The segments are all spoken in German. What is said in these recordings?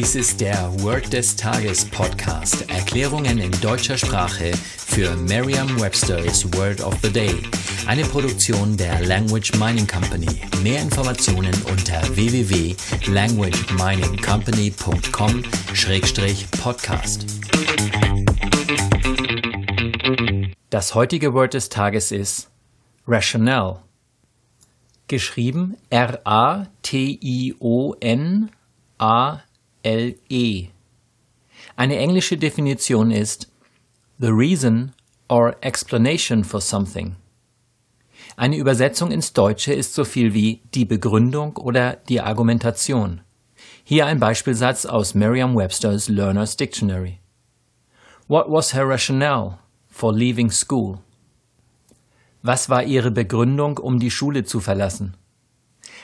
Dies ist der Word des Tages Podcast. Erklärungen in deutscher Sprache für Merriam-Webster's Word of the Day. Eine Produktion der Language Mining Company. Mehr Informationen unter www.languageminingcompany.com-podcast. Das heutige Word des Tages ist Rationale. Geschrieben R-A-T-I-O-N-A-L-E. Eine englische Definition ist the reason or explanation for something. Eine Übersetzung ins Deutsche ist so viel wie die Begründung oder die Argumentation. Hier ein Beispielsatz aus Merriam-Webster's Learner's Dictionary. What was her rationale for leaving school? Was war ihre Begründung, um die Schule zu verlassen?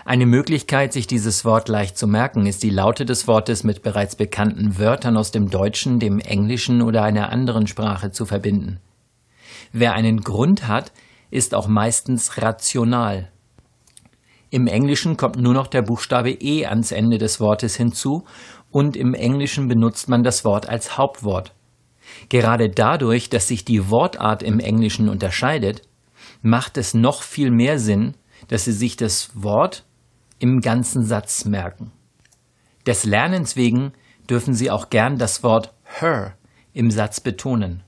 Eine Möglichkeit, sich dieses Wort leicht zu merken, ist die Laute des Wortes mit bereits bekannten Wörtern aus dem Deutschen, dem Englischen oder einer anderen Sprache zu verbinden. Wer einen Grund hat, ist auch meistens rational. Im Englischen kommt nur noch der Buchstabe E ans Ende des Wortes hinzu und im Englischen benutzt man das Wort als Hauptwort. Gerade dadurch, dass sich die Wortart im Englischen unterscheidet, macht es noch viel mehr Sinn, dass Sie sich das Wort im ganzen Satz merken. Des Lernens wegen dürfen Sie auch gern das Wort her im Satz betonen.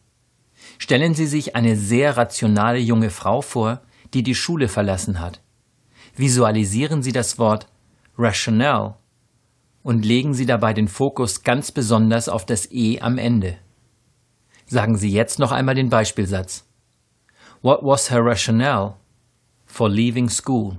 Stellen Sie sich eine sehr rationale junge Frau vor, die die Schule verlassen hat. Visualisieren Sie das Wort rational und legen Sie dabei den Fokus ganz besonders auf das E am Ende. Sagen Sie jetzt noch einmal den Beispielsatz. What was her rationale for leaving school?